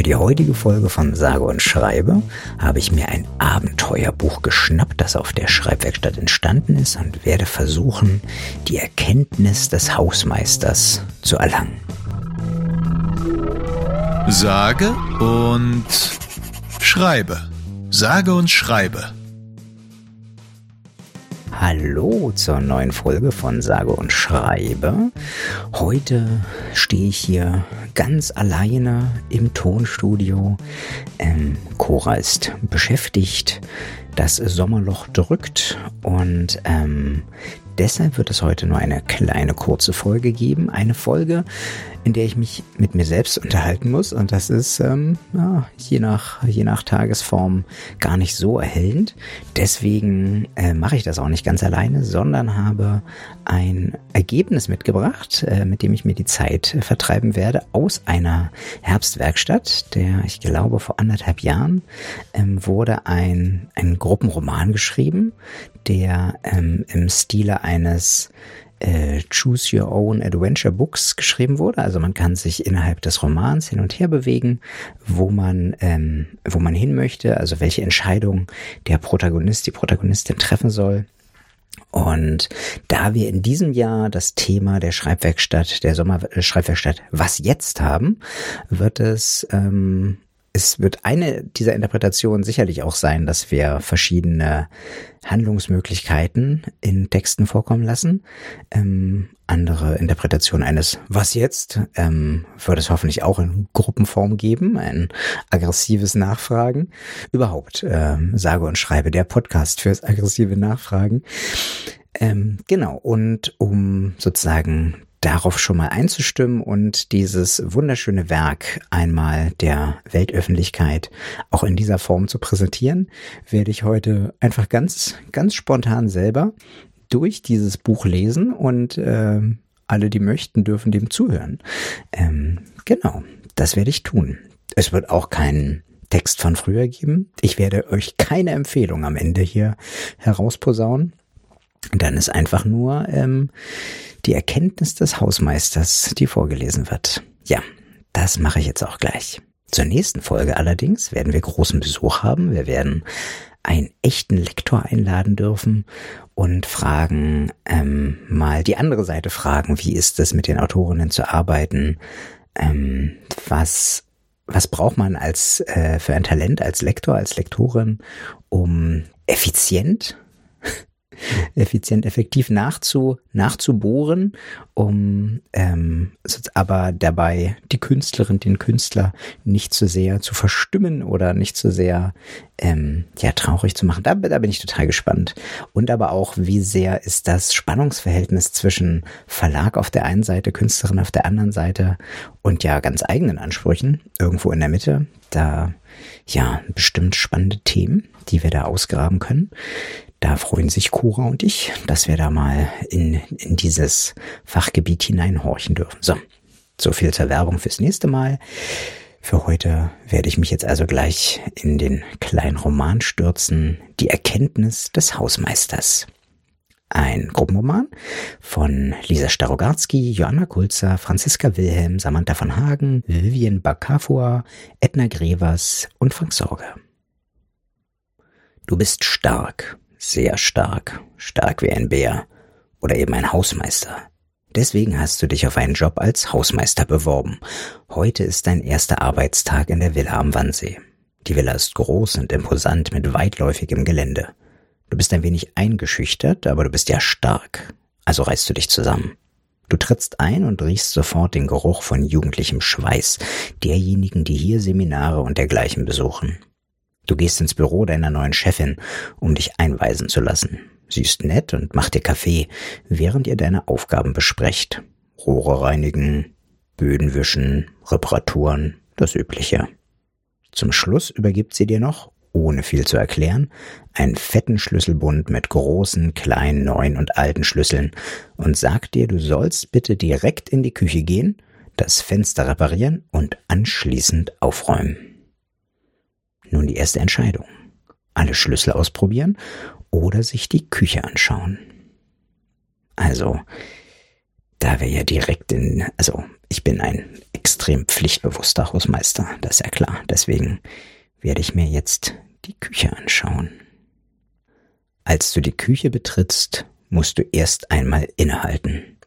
Für die heutige Folge von Sage und Schreibe habe ich mir ein Abenteuerbuch geschnappt, das auf der Schreibwerkstatt entstanden ist und werde versuchen, die Erkenntnis des Hausmeisters zu erlangen. Sage und Schreibe. Sage und Schreibe. Hallo zur neuen Folge von Sage und Schreibe. Heute stehe ich hier ganz alleine im Tonstudio. Ähm, Cora ist beschäftigt, das Sommerloch drückt und ähm, deshalb wird es heute nur eine kleine kurze Folge geben. Eine Folge, in der ich mich mit mir selbst unterhalten muss. Und das ist ähm, ja, je, nach, je nach Tagesform gar nicht so erhellend. Deswegen äh, mache ich das auch nicht ganz alleine, sondern habe ein Ergebnis mitgebracht, äh, mit dem ich mir die Zeit äh, vertreiben werde, aus einer Herbstwerkstatt, der ich glaube vor anderthalb Jahren ähm, wurde ein, ein Gruppenroman geschrieben, der ähm, im Stile eines äh, Choose Your Own Adventure Books geschrieben wurde. Also man kann sich innerhalb des Romans hin und her bewegen, wo man, ähm, wo man hin möchte, also welche Entscheidung der Protagonist, die Protagonistin treffen soll. Und da wir in diesem Jahr das Thema der Schreibwerkstatt, der Sommerschreibwerkstatt Was jetzt haben, wird es ähm, es wird eine dieser Interpretationen sicherlich auch sein, dass wir verschiedene Handlungsmöglichkeiten in Texten vorkommen lassen. Ähm, andere Interpretation eines Was jetzt ähm, wird es hoffentlich auch in Gruppenform geben, ein aggressives Nachfragen. Überhaupt ähm, sage und schreibe der Podcast fürs aggressive Nachfragen. Ähm, genau, und um sozusagen darauf schon mal einzustimmen und dieses wunderschöne Werk einmal der Weltöffentlichkeit auch in dieser Form zu präsentieren, werde ich heute einfach ganz, ganz spontan selber durch dieses Buch lesen und äh, alle, die möchten, dürfen dem zuhören. Ähm, genau, das werde ich tun. Es wird auch keinen Text von früher geben. Ich werde euch keine Empfehlung am Ende hier herausposaunen. Dann ist einfach nur ähm, die Erkenntnis des Hausmeisters, die vorgelesen wird. Ja, das mache ich jetzt auch gleich. Zur nächsten Folge allerdings werden wir großen Besuch haben. Wir werden einen echten Lektor einladen dürfen und fragen, ähm, mal die andere Seite fragen, wie ist es mit den Autorinnen zu arbeiten? Ähm, was, was braucht man als, äh, für ein Talent als Lektor, als Lektorin, um effizient effizient, effektiv nachzu, nachzubohren, um ähm, aber dabei die Künstlerin, den Künstler nicht zu sehr zu verstimmen oder nicht zu sehr ähm, ja traurig zu machen. Da, da bin ich total gespannt. Und aber auch, wie sehr ist das Spannungsverhältnis zwischen Verlag auf der einen Seite, Künstlerin auf der anderen Seite und ja ganz eigenen Ansprüchen irgendwo in der Mitte. Da ja bestimmt spannende Themen, die wir da ausgraben können. Da freuen sich Cora und ich, dass wir da mal in, in dieses Fachgebiet hineinhorchen dürfen. So, so viel zur Werbung fürs nächste Mal. Für heute werde ich mich jetzt also gleich in den kleinen Roman stürzen, Die Erkenntnis des Hausmeisters. Ein Gruppenroman von Lisa Starogarski, Joanna Kulzer, Franziska Wilhelm, Samantha von Hagen, Vivian Bakafua, Edna Grevers und Frank Sorge. Du bist stark, sehr stark, stark wie ein Bär oder eben ein Hausmeister. Deswegen hast du dich auf einen Job als Hausmeister beworben. Heute ist dein erster Arbeitstag in der Villa am Wannsee. Die Villa ist groß und imposant mit weitläufigem Gelände. Du bist ein wenig eingeschüchtert, aber du bist ja stark. Also reißt du dich zusammen. Du trittst ein und riechst sofort den Geruch von jugendlichem Schweiß derjenigen, die hier Seminare und dergleichen besuchen. Du gehst ins Büro deiner neuen Chefin, um dich einweisen zu lassen. Sie ist nett und macht dir Kaffee, während ihr deine Aufgaben besprecht. Rohre reinigen, Böden wischen, Reparaturen, das Übliche. Zum Schluss übergibt sie dir noch, ohne viel zu erklären, einen fetten Schlüsselbund mit großen, kleinen, neuen und alten Schlüsseln und sagt dir, du sollst bitte direkt in die Küche gehen, das Fenster reparieren und anschließend aufräumen. Nun die erste Entscheidung. Alle Schlüssel ausprobieren oder sich die Küche anschauen. Also, da wir ja direkt in, also ich bin ein extrem pflichtbewusster Hausmeister, das ist ja klar. Deswegen werde ich mir jetzt die Küche anschauen. Als du die Küche betrittst, musst du erst einmal innehalten.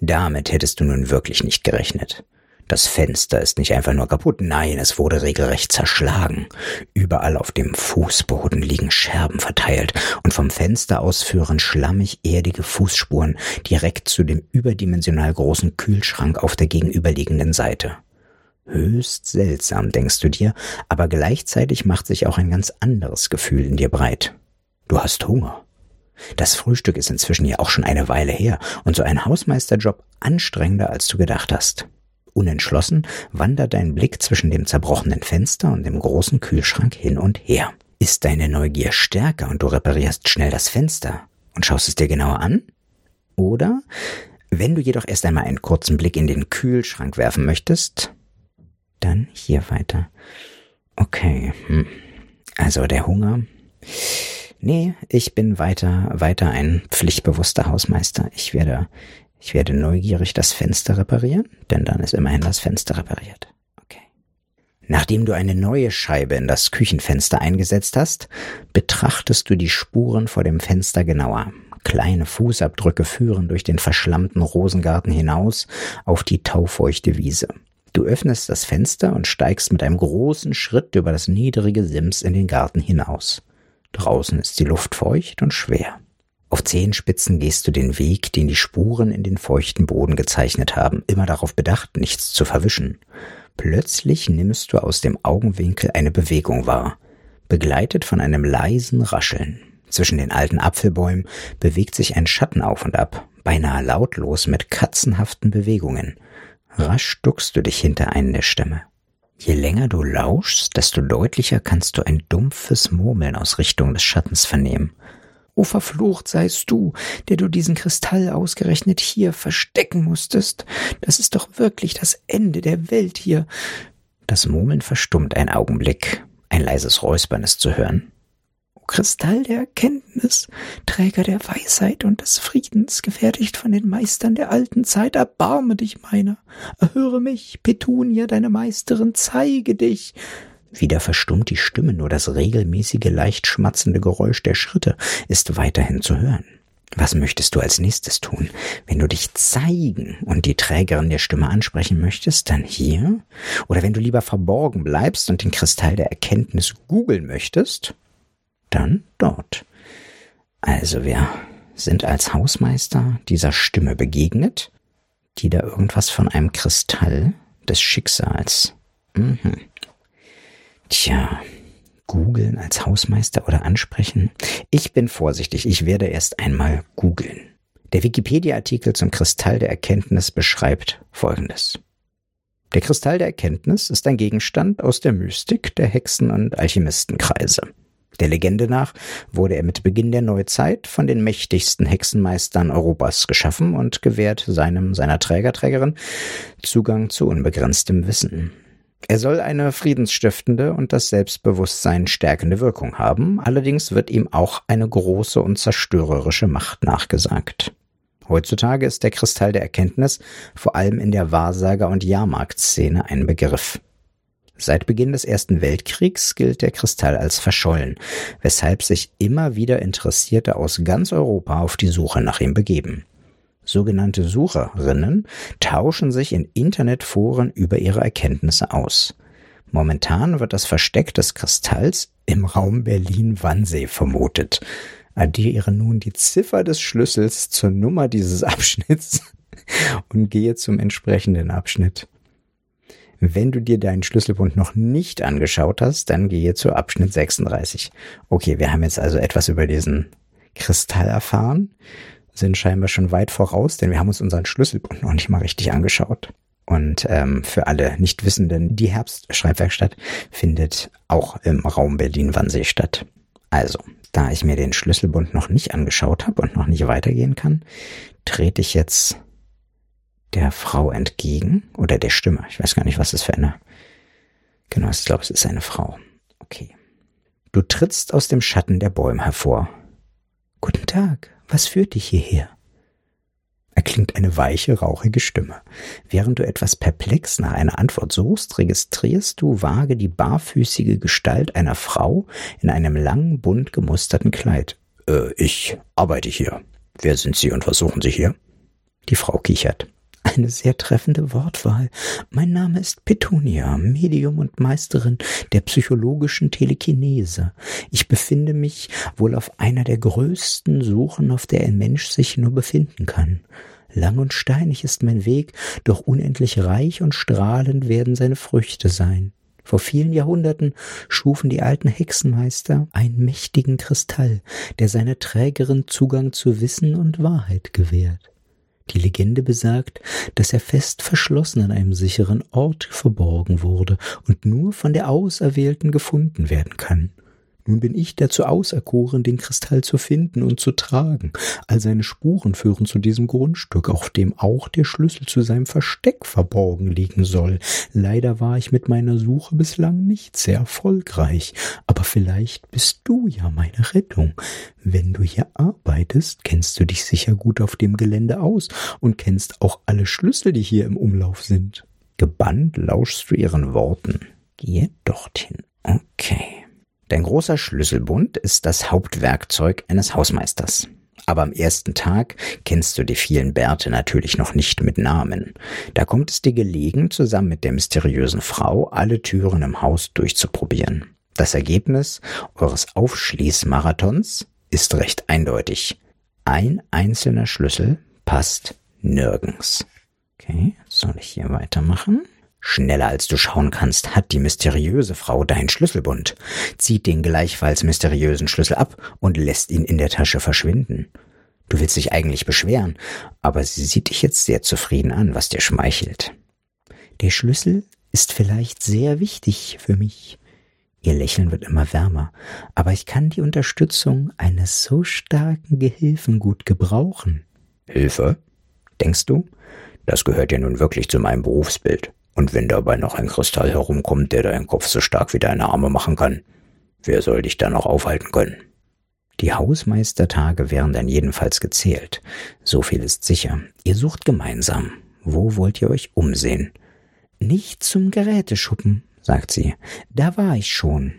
Damit hättest du nun wirklich nicht gerechnet. Das Fenster ist nicht einfach nur kaputt, nein, es wurde regelrecht zerschlagen. Überall auf dem Fußboden liegen Scherben verteilt und vom Fenster aus führen schlammig erdige Fußspuren direkt zu dem überdimensional großen Kühlschrank auf der gegenüberliegenden Seite. Höchst seltsam, denkst du dir, aber gleichzeitig macht sich auch ein ganz anderes Gefühl in dir breit. Du hast Hunger. Das Frühstück ist inzwischen ja auch schon eine Weile her und so ein Hausmeisterjob anstrengender, als du gedacht hast. Unentschlossen wandert dein Blick zwischen dem zerbrochenen Fenster und dem großen Kühlschrank hin und her. Ist deine Neugier stärker und du reparierst schnell das Fenster und schaust es dir genauer an? Oder, wenn du jedoch erst einmal einen kurzen Blick in den Kühlschrank werfen möchtest, dann hier weiter. Okay, hm. also der Hunger. Nee, ich bin weiter, weiter ein pflichtbewusster Hausmeister. Ich werde ich werde neugierig das Fenster reparieren, denn dann ist immerhin das Fenster repariert. Okay. Nachdem du eine neue Scheibe in das Küchenfenster eingesetzt hast, betrachtest du die Spuren vor dem Fenster genauer. Kleine Fußabdrücke führen durch den verschlammten Rosengarten hinaus auf die taufeuchte Wiese. Du öffnest das Fenster und steigst mit einem großen Schritt über das niedrige Sims in den Garten hinaus. Draußen ist die Luft feucht und schwer. Auf Zehenspitzen gehst du den Weg, den die Spuren in den feuchten Boden gezeichnet haben, immer darauf bedacht, nichts zu verwischen. Plötzlich nimmst du aus dem Augenwinkel eine Bewegung wahr, begleitet von einem leisen Rascheln. Zwischen den alten Apfelbäumen bewegt sich ein Schatten auf und ab, beinahe lautlos mit katzenhaften Bewegungen. Rasch duckst du dich hinter einen der Stämme. Je länger du lauschst, desto deutlicher kannst du ein dumpfes Murmeln aus Richtung des Schattens vernehmen. O verflucht seist du, der du diesen Kristall ausgerechnet hier verstecken musstest. Das ist doch wirklich das Ende der Welt hier. Das Murmeln verstummt ein Augenblick. Ein leises Räuspern ist zu hören. O Kristall der Erkenntnis, Träger der Weisheit und des Friedens, gefertigt von den Meistern der alten Zeit, erbarme dich meiner. Erhöre mich, Petunia, deine Meisterin, zeige dich. Wieder verstummt die Stimme, nur das regelmäßige, leicht schmatzende Geräusch der Schritte ist weiterhin zu hören. Was möchtest du als nächstes tun? Wenn du dich zeigen und die Trägerin der Stimme ansprechen möchtest, dann hier? Oder wenn du lieber verborgen bleibst und den Kristall der Erkenntnis googeln möchtest, dann dort. Also wir sind als Hausmeister dieser Stimme begegnet, die da irgendwas von einem Kristall des Schicksals. Mhm. Tja, googeln als Hausmeister oder ansprechen? Ich bin vorsichtig, ich werde erst einmal googeln. Der Wikipedia-Artikel zum Kristall der Erkenntnis beschreibt Folgendes. Der Kristall der Erkenntnis ist ein Gegenstand aus der Mystik der Hexen- und Alchemistenkreise. Der Legende nach wurde er mit Beginn der Neuzeit von den mächtigsten Hexenmeistern Europas geschaffen und gewährt seinem seiner Trägerträgerin Zugang zu unbegrenztem Wissen. Er soll eine friedensstiftende und das Selbstbewusstsein stärkende Wirkung haben, allerdings wird ihm auch eine große und zerstörerische Macht nachgesagt. Heutzutage ist der Kristall der Erkenntnis vor allem in der Wahrsager- und Jahrmarktszene ein Begriff. Seit Beginn des Ersten Weltkriegs gilt der Kristall als verschollen, weshalb sich immer wieder Interessierte aus ganz Europa auf die Suche nach ihm begeben. Sogenannte Sucherinnen tauschen sich in Internetforen über ihre Erkenntnisse aus. Momentan wird das Versteck des Kristalls im Raum Berlin-Wannsee vermutet. Addiere nun die Ziffer des Schlüssels zur Nummer dieses Abschnitts und gehe zum entsprechenden Abschnitt. Wenn du dir deinen Schlüsselbund noch nicht angeschaut hast, dann gehe zu Abschnitt 36. Okay, wir haben jetzt also etwas über diesen Kristall erfahren sind scheinbar schon weit voraus, denn wir haben uns unseren Schlüsselbund noch nicht mal richtig angeschaut. Und ähm, für alle Nichtwissenden, die Herbstschreibwerkstatt findet auch im Raum Berlin-Wannsee statt. Also, da ich mir den Schlüsselbund noch nicht angeschaut habe und noch nicht weitergehen kann, trete ich jetzt der Frau entgegen oder der Stimme. Ich weiß gar nicht, was es für eine. Genau, ich glaube, es ist eine Frau. Okay. Du trittst aus dem Schatten der Bäume hervor. Guten Tag, was führt dich hierher? erklingt eine weiche, rauchige Stimme. Während du etwas perplex nach einer Antwort suchst, registrierst du vage die barfüßige Gestalt einer Frau in einem langen, bunt gemusterten Kleid. Äh, ich arbeite hier. Wer sind Sie und was suchen Sie hier? Die Frau kichert. Eine sehr treffende Wortwahl. Mein Name ist Petunia, Medium und Meisterin der psychologischen Telekinese. Ich befinde mich wohl auf einer der größten Suchen, auf der ein Mensch sich nur befinden kann. Lang und steinig ist mein Weg, doch unendlich reich und strahlend werden seine Früchte sein. Vor vielen Jahrhunderten schufen die alten Hexenmeister einen mächtigen Kristall, der seiner Trägerin Zugang zu Wissen und Wahrheit gewährt. Die Legende besagt, dass er fest verschlossen an einem sicheren Ort verborgen wurde und nur von der Auserwählten gefunden werden kann. Nun bin ich dazu auserkoren, den Kristall zu finden und zu tragen. All seine Spuren führen zu diesem Grundstück, auf dem auch der Schlüssel zu seinem Versteck verborgen liegen soll. Leider war ich mit meiner Suche bislang nicht sehr erfolgreich, aber vielleicht bist du ja meine Rettung. Wenn du hier arbeitest, kennst du dich sicher gut auf dem Gelände aus und kennst auch alle Schlüssel, die hier im Umlauf sind. Gebannt lauschst du ihren Worten. Gehe dorthin. Okay. Dein großer Schlüsselbund ist das Hauptwerkzeug eines Hausmeisters. Aber am ersten Tag kennst du die vielen Bärte natürlich noch nicht mit Namen. Da kommt es dir gelegen, zusammen mit der mysteriösen Frau alle Türen im Haus durchzuprobieren. Das Ergebnis eures Aufschließmarathons ist recht eindeutig. Ein einzelner Schlüssel passt nirgends. Okay, soll ich hier weitermachen? Schneller als du schauen kannst, hat die mysteriöse Frau deinen Schlüsselbund, zieht den gleichfalls mysteriösen Schlüssel ab und lässt ihn in der Tasche verschwinden. Du willst dich eigentlich beschweren, aber sie sieht dich jetzt sehr zufrieden an, was dir schmeichelt. Der Schlüssel ist vielleicht sehr wichtig für mich. Ihr Lächeln wird immer wärmer, aber ich kann die Unterstützung eines so starken Gehilfen gut gebrauchen. Hilfe? Denkst du? Das gehört ja nun wirklich zu meinem Berufsbild. Und wenn dabei noch ein Kristall herumkommt, der deinen Kopf so stark wie deine Arme machen kann, wer soll dich da noch aufhalten können? Die Hausmeistertage wären dann jedenfalls gezählt. So viel ist sicher. Ihr sucht gemeinsam. Wo wollt ihr euch umsehen? Nicht zum Geräteschuppen, sagt sie. Da war ich schon.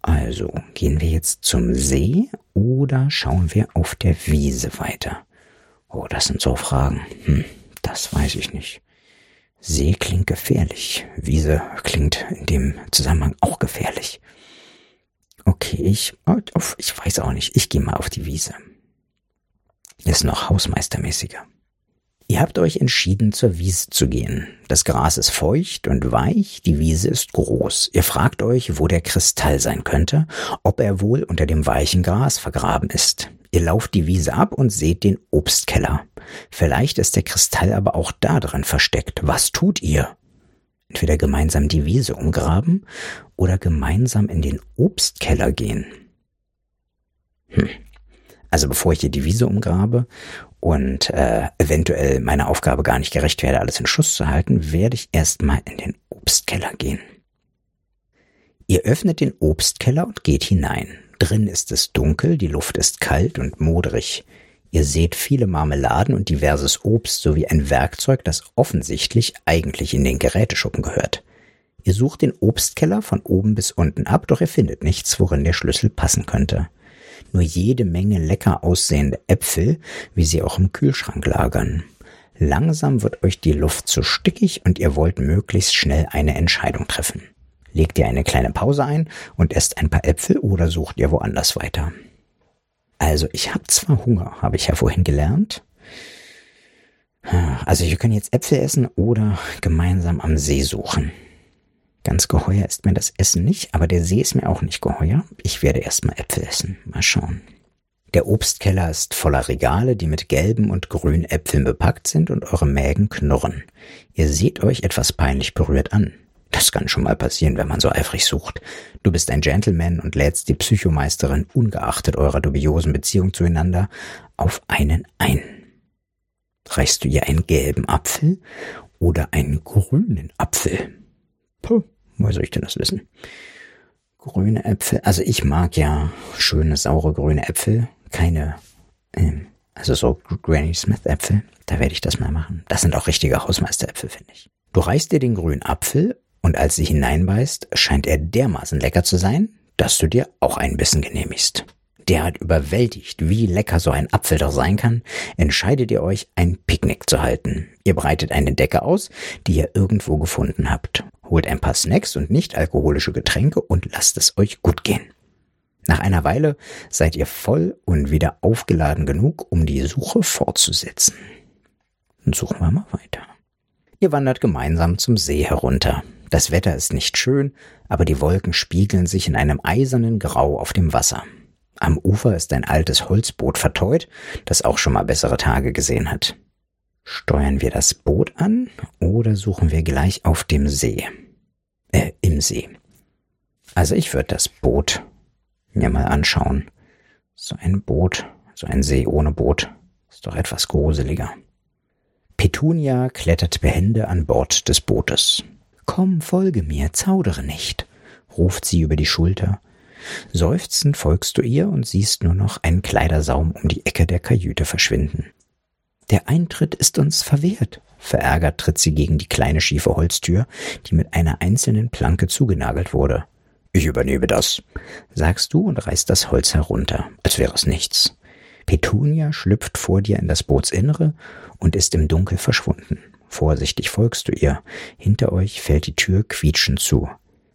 Also, gehen wir jetzt zum See oder schauen wir auf der Wiese weiter? Oh, das sind so Fragen. Hm, das weiß ich nicht. See klingt gefährlich. Wiese klingt in dem Zusammenhang auch gefährlich. Okay, ich, ich weiß auch nicht. Ich gehe mal auf die Wiese. Ist noch hausmeistermäßiger. Ihr habt euch entschieden, zur Wiese zu gehen. Das Gras ist feucht und weich, die Wiese ist groß. Ihr fragt euch, wo der Kristall sein könnte, ob er wohl unter dem weichen Gras vergraben ist. Ihr lauft die Wiese ab und seht den Obstkeller. Vielleicht ist der Kristall aber auch da drin versteckt. Was tut ihr? Entweder gemeinsam die Wiese umgraben oder gemeinsam in den Obstkeller gehen. Hm. Also bevor ich hier die Wiese umgrabe und äh, eventuell meiner Aufgabe gar nicht gerecht werde, alles in Schuss zu halten, werde ich erstmal in den Obstkeller gehen. Ihr öffnet den Obstkeller und geht hinein. Drin ist es dunkel, die Luft ist kalt und modrig. Ihr seht viele Marmeladen und diverses Obst sowie ein Werkzeug, das offensichtlich eigentlich in den Geräteschuppen gehört. Ihr sucht den Obstkeller von oben bis unten ab, doch ihr findet nichts, worin der Schlüssel passen könnte. Nur jede Menge lecker aussehende Äpfel, wie sie auch im Kühlschrank lagern. Langsam wird euch die Luft zu stickig und ihr wollt möglichst schnell eine Entscheidung treffen. Legt ihr eine kleine Pause ein und esst ein paar Äpfel oder sucht ihr woanders weiter? Also ich habe zwar Hunger, habe ich ja vorhin gelernt. Also wir können jetzt Äpfel essen oder gemeinsam am See suchen. Ganz geheuer ist mir das Essen nicht, aber der See ist mir auch nicht geheuer. Ich werde erstmal Äpfel essen. Mal schauen. Der Obstkeller ist voller Regale, die mit gelben und grünen Äpfeln bepackt sind und eure Mägen knurren. Ihr seht euch etwas peinlich berührt an. Das kann schon mal passieren, wenn man so eifrig sucht. Du bist ein Gentleman und lädst die Psychomeisterin ungeachtet eurer dubiosen Beziehung zueinander auf einen ein. Reichst du ihr einen gelben Apfel oder einen grünen Apfel? Puh, woher soll ich denn das wissen? Grüne Äpfel, also ich mag ja schöne, saure grüne Äpfel, keine ähm, Also so Granny Smith Äpfel, da werde ich das mal machen. Das sind auch richtige Hausmeisteräpfel, finde ich. Du reißt dir den grünen Apfel und als sie hineinbeißt, scheint er dermaßen lecker zu sein, dass du dir auch ein Bissen genehmigst. Derart überwältigt, wie lecker so ein Apfel doch sein kann, entscheidet ihr euch, ein Picknick zu halten. Ihr breitet eine Decke aus, die ihr irgendwo gefunden habt. Holt ein paar Snacks und nicht alkoholische Getränke und lasst es euch gut gehen. Nach einer Weile seid ihr voll und wieder aufgeladen genug, um die Suche fortzusetzen. Und suchen wir mal weiter. Ihr wandert gemeinsam zum See herunter. Das Wetter ist nicht schön, aber die Wolken spiegeln sich in einem eisernen Grau auf dem Wasser. Am Ufer ist ein altes Holzboot verteut, das auch schon mal bessere Tage gesehen hat. Steuern wir das Boot an oder suchen wir gleich auf dem See? Äh, im See. Also ich würde das Boot mir mal anschauen. So ein Boot, so ein See ohne Boot, ist doch etwas gruseliger. Petunia klettert behende an Bord des Bootes. Komm, folge mir, zaudere nicht, ruft sie über die Schulter. Seufzend folgst du ihr und siehst nur noch einen Kleidersaum um die Ecke der Kajüte verschwinden. Der Eintritt ist uns verwehrt. Verärgert tritt sie gegen die kleine schiefe Holztür, die mit einer einzelnen Planke zugenagelt wurde. Ich übernehme das, sagst du und reißt das Holz herunter, als wäre es nichts. Petunia schlüpft vor dir in das Bootsinnere und ist im Dunkel verschwunden. Vorsichtig folgst du ihr. Hinter euch fällt die Tür quietschend zu.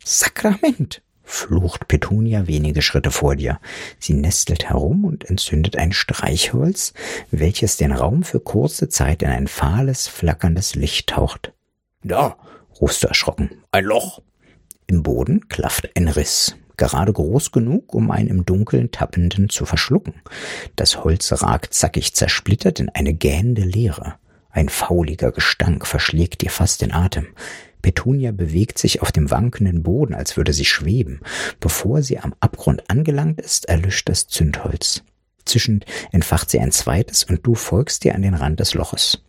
Sakrament! flucht Petunia wenige Schritte vor dir. Sie nestelt herum und entzündet ein Streichholz, welches den Raum für kurze Zeit in ein fahles, flackerndes Licht taucht. Da, rufst du erschrocken. Ein Loch. Im Boden klafft ein Riss, gerade groß genug, um einen im Dunkeln tappenden zu verschlucken. Das Holz ragt zackig zersplittert in eine gähnende Leere. Ein fauliger Gestank verschlägt dir fast den Atem. Petunia bewegt sich auf dem wankenden Boden, als würde sie schweben. Bevor sie am Abgrund angelangt ist, erlischt das Zündholz. Zischend entfacht sie ein zweites und du folgst ihr an den Rand des Loches.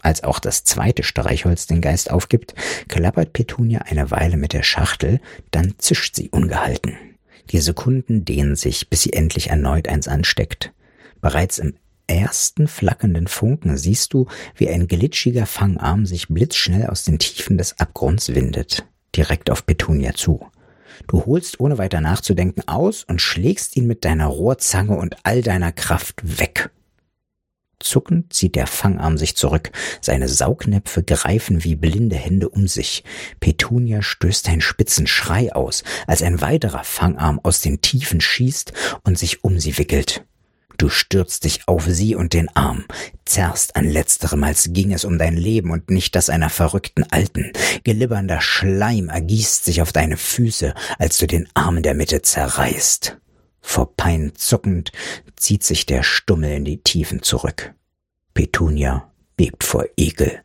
Als auch das zweite Streichholz den Geist aufgibt, klappert Petunia eine Weile mit der Schachtel, dann zischt sie ungehalten. Die Sekunden dehnen sich, bis sie endlich erneut eins ansteckt. Bereits im ersten flackernden Funken siehst du, wie ein glitschiger Fangarm sich blitzschnell aus den Tiefen des Abgrunds windet, direkt auf Petunia zu. Du holst ohne weiter nachzudenken aus und schlägst ihn mit deiner Rohrzange und all deiner Kraft weg. Zuckend zieht der Fangarm sich zurück, seine Saugnäpfe greifen wie blinde Hände um sich. Petunia stößt einen spitzen Schrei aus, als ein weiterer Fangarm aus den Tiefen schießt und sich um sie wickelt. Du stürzt dich auf sie und den Arm, zerrst an letzterem, als ging es um dein Leben und nicht das einer verrückten Alten. Gelibbernder Schleim ergießt sich auf deine Füße, als du den Arm in der Mitte zerreißt. Vor Pein zuckend zieht sich der Stummel in die Tiefen zurück. Petunia bebt vor Ekel.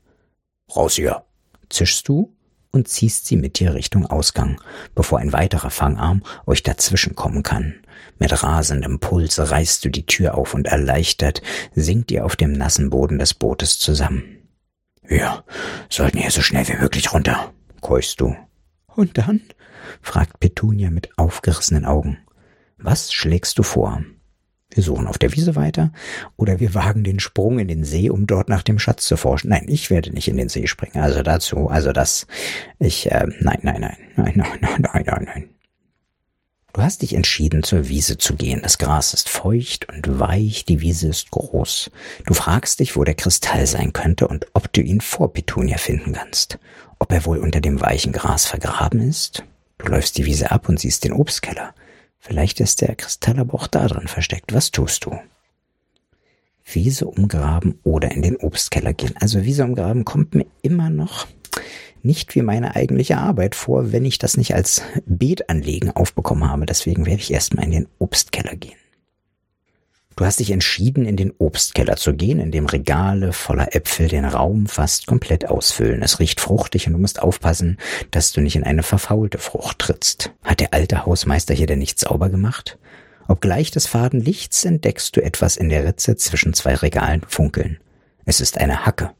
Raus hier, zischst du und ziehst sie mit dir Richtung Ausgang, bevor ein weiterer Fangarm euch dazwischen kommen kann. Mit rasendem Puls reißt du die Tür auf und erleichtert sinkt ihr auf dem nassen Boden des Bootes zusammen. Wir sollten hier so schnell wie möglich runter, keuchst du. Und dann? fragt Petunia mit aufgerissenen Augen. Was schlägst du vor? Wir suchen auf der Wiese weiter oder wir wagen den Sprung in den See, um dort nach dem Schatz zu forschen. Nein, ich werde nicht in den See springen. Also dazu, also das, ich, äh, nein, nein, nein, nein, nein, nein, nein, nein, nein. Du hast dich entschieden, zur Wiese zu gehen. Das Gras ist feucht und weich, die Wiese ist groß. Du fragst dich, wo der Kristall sein könnte und ob du ihn vor Petunia finden kannst. Ob er wohl unter dem weichen Gras vergraben ist? Du läufst die Wiese ab und siehst den Obstkeller. Vielleicht ist der Kristall aber auch da drin versteckt. Was tust du? Wiese umgraben oder in den Obstkeller gehen. Also Wiese umgraben kommt mir immer noch nicht wie meine eigentliche Arbeit vor, wenn ich das nicht als Beetanlegen aufbekommen habe. Deswegen werde ich erstmal in den Obstkeller gehen. Du hast dich entschieden, in den Obstkeller zu gehen, in dem Regale voller Äpfel den Raum fast komplett ausfüllen. Es riecht fruchtig und du musst aufpassen, dass du nicht in eine verfaulte Frucht trittst. Hat der alte Hausmeister hier denn nicht sauber gemacht? Obgleich des faden Lichts entdeckst du etwas in der Ritze zwischen zwei Regalen funkeln. Es ist eine Hacke.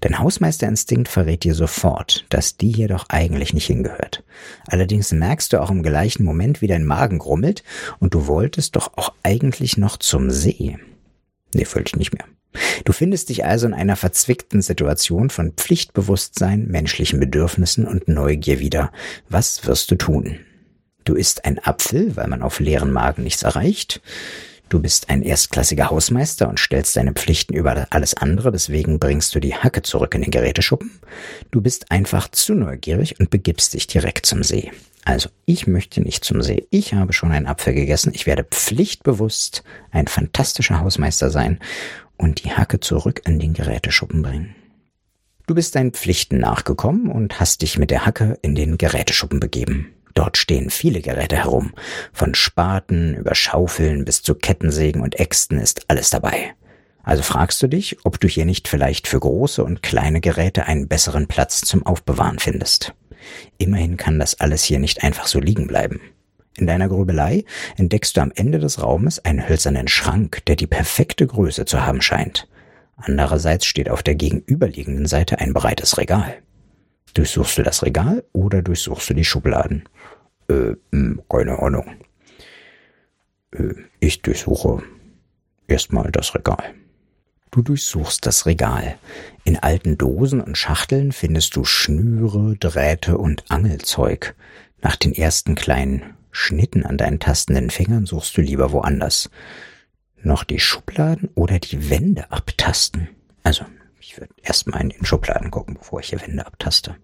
Dein Hausmeisterinstinkt verrät dir sofort, dass die hier doch eigentlich nicht hingehört. Allerdings merkst du auch im gleichen Moment, wie dein Magen grummelt und du wolltest doch auch eigentlich noch zum See. Nee, völlig nicht mehr. Du findest dich also in einer verzwickten Situation von Pflichtbewusstsein, menschlichen Bedürfnissen und Neugier wieder. Was wirst du tun? Du isst ein Apfel, weil man auf leeren Magen nichts erreicht. Du bist ein erstklassiger Hausmeister und stellst deine Pflichten über alles andere, deswegen bringst du die Hacke zurück in den Geräteschuppen. Du bist einfach zu neugierig und begibst dich direkt zum See. Also, ich möchte nicht zum See. Ich habe schon einen Apfel gegessen. Ich werde pflichtbewusst ein fantastischer Hausmeister sein und die Hacke zurück in den Geräteschuppen bringen. Du bist deinen Pflichten nachgekommen und hast dich mit der Hacke in den Geräteschuppen begeben. Dort stehen viele Geräte herum. Von Spaten über Schaufeln bis zu Kettensägen und Äxten ist alles dabei. Also fragst du dich, ob du hier nicht vielleicht für große und kleine Geräte einen besseren Platz zum Aufbewahren findest. Immerhin kann das alles hier nicht einfach so liegen bleiben. In deiner Grübelei entdeckst du am Ende des Raumes einen hölzernen Schrank, der die perfekte Größe zu haben scheint. Andererseits steht auf der gegenüberliegenden Seite ein breites Regal. Durchsuchst du das Regal oder durchsuchst du die Schubladen? Äh, hm, keine Ahnung. Äh, ich durchsuche erstmal das Regal. Du durchsuchst das Regal. In alten Dosen und Schachteln findest du Schnüre, Drähte und Angelzeug. Nach den ersten kleinen Schnitten an deinen tastenden Fingern suchst du lieber woanders. Noch die Schubladen oder die Wände abtasten. Also, ich würde erstmal in den Schubladen gucken, bevor ich hier Wände abtaste.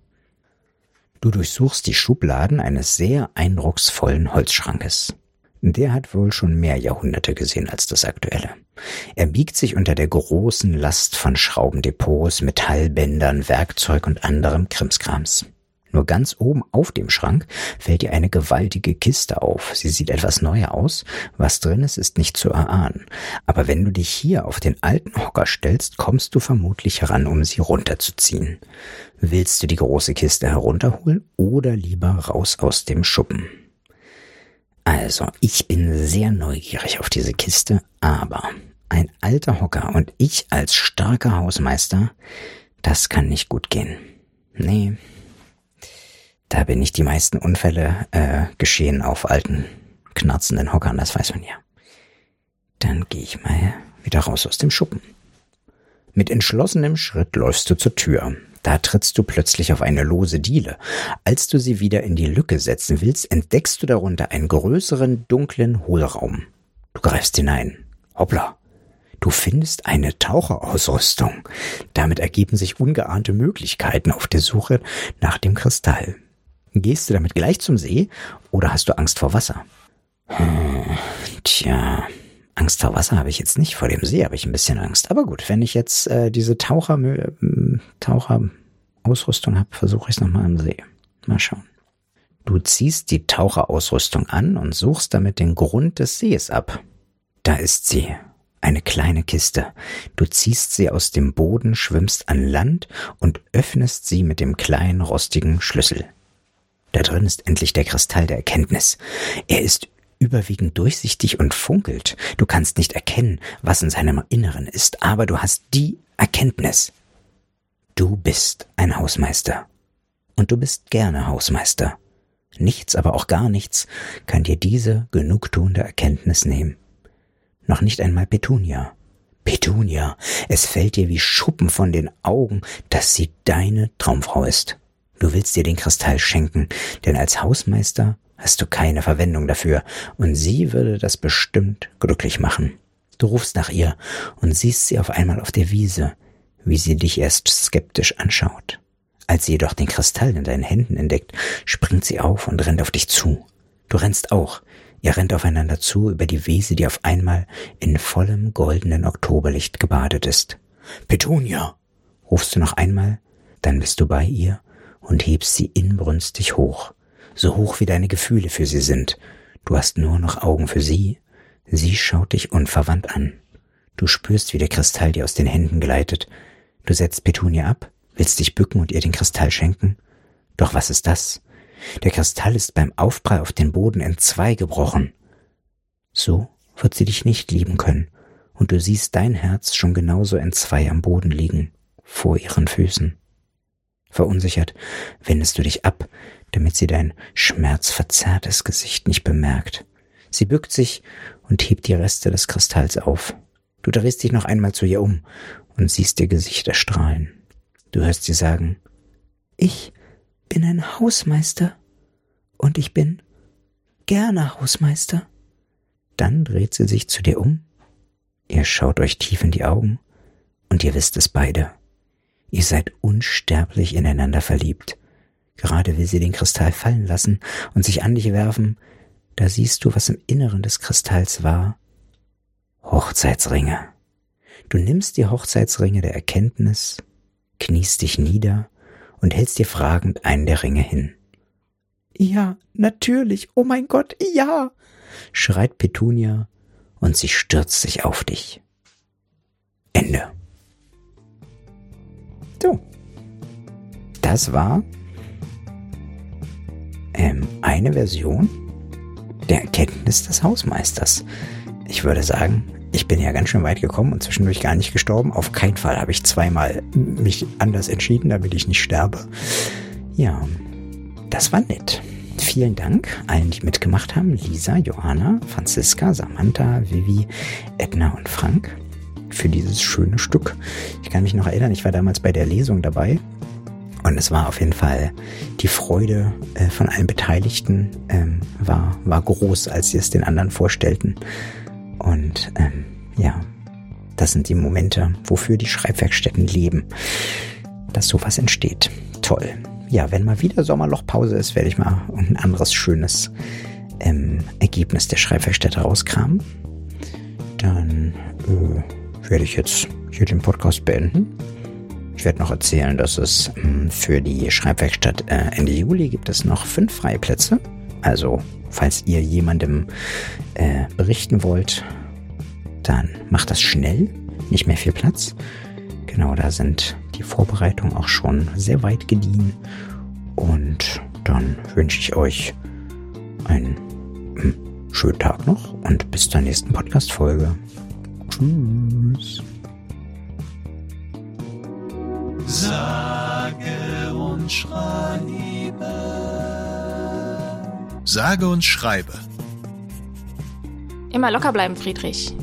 Du durchsuchst die Schubladen eines sehr eindrucksvollen Holzschrankes. Der hat wohl schon mehr Jahrhunderte gesehen als das aktuelle. Er biegt sich unter der großen Last von Schraubendepots, Metallbändern, Werkzeug und anderem Krimskrams. Nur ganz oben auf dem Schrank fällt dir eine gewaltige Kiste auf. Sie sieht etwas neuer aus. Was drin ist, ist nicht zu erahnen. Aber wenn du dich hier auf den alten Hocker stellst, kommst du vermutlich heran, um sie runterzuziehen. Willst du die große Kiste herunterholen oder lieber raus aus dem Schuppen? Also, ich bin sehr neugierig auf diese Kiste, aber ein alter Hocker und ich als starker Hausmeister, das kann nicht gut gehen. Nee, da bin ich die meisten Unfälle äh, geschehen auf alten, knarzenden Hockern, das weiß man ja. Dann gehe ich mal wieder raus aus dem Schuppen. Mit entschlossenem Schritt läufst du zur Tür. Da trittst du plötzlich auf eine lose Diele. Als du sie wieder in die Lücke setzen willst, entdeckst du darunter einen größeren, dunklen Hohlraum. Du greifst hinein. Hoppla. Du findest eine Taucherausrüstung. Damit ergeben sich ungeahnte Möglichkeiten auf der Suche nach dem Kristall. Gehst du damit gleich zum See oder hast du Angst vor Wasser? Hm, tja, Angst vor Wasser habe ich jetzt nicht, vor dem See habe ich ein bisschen Angst. Aber gut, wenn ich jetzt äh, diese Taucher, äh, Taucherausrüstung habe, versuche ich es nochmal am See. Mal schauen. Du ziehst die Taucherausrüstung an und suchst damit den Grund des Sees ab. Da ist sie. Eine kleine Kiste. Du ziehst sie aus dem Boden, schwimmst an Land und öffnest sie mit dem kleinen rostigen Schlüssel. Da drin ist endlich der Kristall der Erkenntnis. Er ist überwiegend durchsichtig und funkelt. Du kannst nicht erkennen, was in seinem Inneren ist, aber du hast die Erkenntnis. Du bist ein Hausmeister. Und du bist gerne Hausmeister. Nichts, aber auch gar nichts kann dir diese genugtuende Erkenntnis nehmen. Noch nicht einmal Petunia. Petunia, es fällt dir wie Schuppen von den Augen, dass sie deine Traumfrau ist. Du willst dir den Kristall schenken, denn als Hausmeister hast du keine Verwendung dafür, und sie würde das bestimmt glücklich machen. Du rufst nach ihr und siehst sie auf einmal auf der Wiese, wie sie dich erst skeptisch anschaut. Als sie jedoch den Kristall in deinen Händen entdeckt, springt sie auf und rennt auf dich zu. Du rennst auch. Ihr rennt aufeinander zu über die Wiese, die auf einmal in vollem goldenen Oktoberlicht gebadet ist. Petunia! rufst du noch einmal, dann bist du bei ihr und hebst sie inbrünstig hoch so hoch wie deine Gefühle für sie sind. Du hast nur noch Augen für sie. Sie schaut dich unverwandt an. Du spürst, wie der Kristall dir aus den Händen gleitet. Du setzt Petunia ab, willst dich bücken und ihr den Kristall schenken. Doch was ist das? Der Kristall ist beim Aufprall auf den Boden in zwei gebrochen. So wird sie dich nicht lieben können, und du siehst dein Herz schon genauso in zwei am Boden liegen, vor ihren Füßen. Verunsichert wendest du dich ab, damit sie dein schmerzverzerrtes Gesicht nicht bemerkt. Sie bückt sich und hebt die Reste des Kristalls auf. Du drehst dich noch einmal zu ihr um und siehst ihr Gesichter strahlen. Du hörst sie sagen, ich bin ein Hausmeister und ich bin gerne Hausmeister. Dann dreht sie sich zu dir um. Ihr schaut euch tief in die Augen und ihr wisst es beide. Ihr seid unsterblich ineinander verliebt. Gerade will sie den Kristall fallen lassen und sich an dich werfen, da siehst du, was im Inneren des Kristalls war. Hochzeitsringe. Du nimmst die Hochzeitsringe der Erkenntnis, kniest dich nieder und hältst dir fragend einen der Ringe hin. Ja, natürlich, oh mein Gott, ja, schreit Petunia und sie stürzt sich auf dich. Ende. So. Das war ähm, eine Version der Erkenntnis des Hausmeisters. Ich würde sagen, ich bin ja ganz schön weit gekommen und zwischendurch gar nicht gestorben. Auf keinen Fall habe ich zweimal mich anders entschieden, damit ich nicht sterbe. Ja, das war nett. Vielen Dank allen, die mitgemacht haben. Lisa, Johanna, Franziska, Samantha, Vivi, Edna und Frank für dieses schöne Stück. Ich kann mich noch erinnern, ich war damals bei der Lesung dabei und es war auf jeden Fall die Freude äh, von allen Beteiligten ähm, war, war groß, als sie es den anderen vorstellten. Und ähm, ja, das sind die Momente, wofür die Schreibwerkstätten leben, dass sowas entsteht. Toll. Ja, wenn mal wieder Sommerlochpause ist, werde ich mal ein anderes schönes ähm, Ergebnis der Schreibwerkstätte rauskramen. Dann äh, werde ich jetzt hier den Podcast beenden. Ich werde noch erzählen, dass es ähm, für die Schreibwerkstatt äh, Ende Juli gibt es noch fünf freie Plätze. Also, falls ihr jemandem äh, berichten wollt, dann macht das schnell. Nicht mehr viel Platz. Genau, da sind die Vorbereitungen auch schon sehr weit gediehen. Und dann wünsche ich euch einen hm, schönen Tag noch und bis zur nächsten Podcast-Folge. Tschüss. Sage und schreibe. Sage und schreibe. Immer locker bleiben, Friedrich.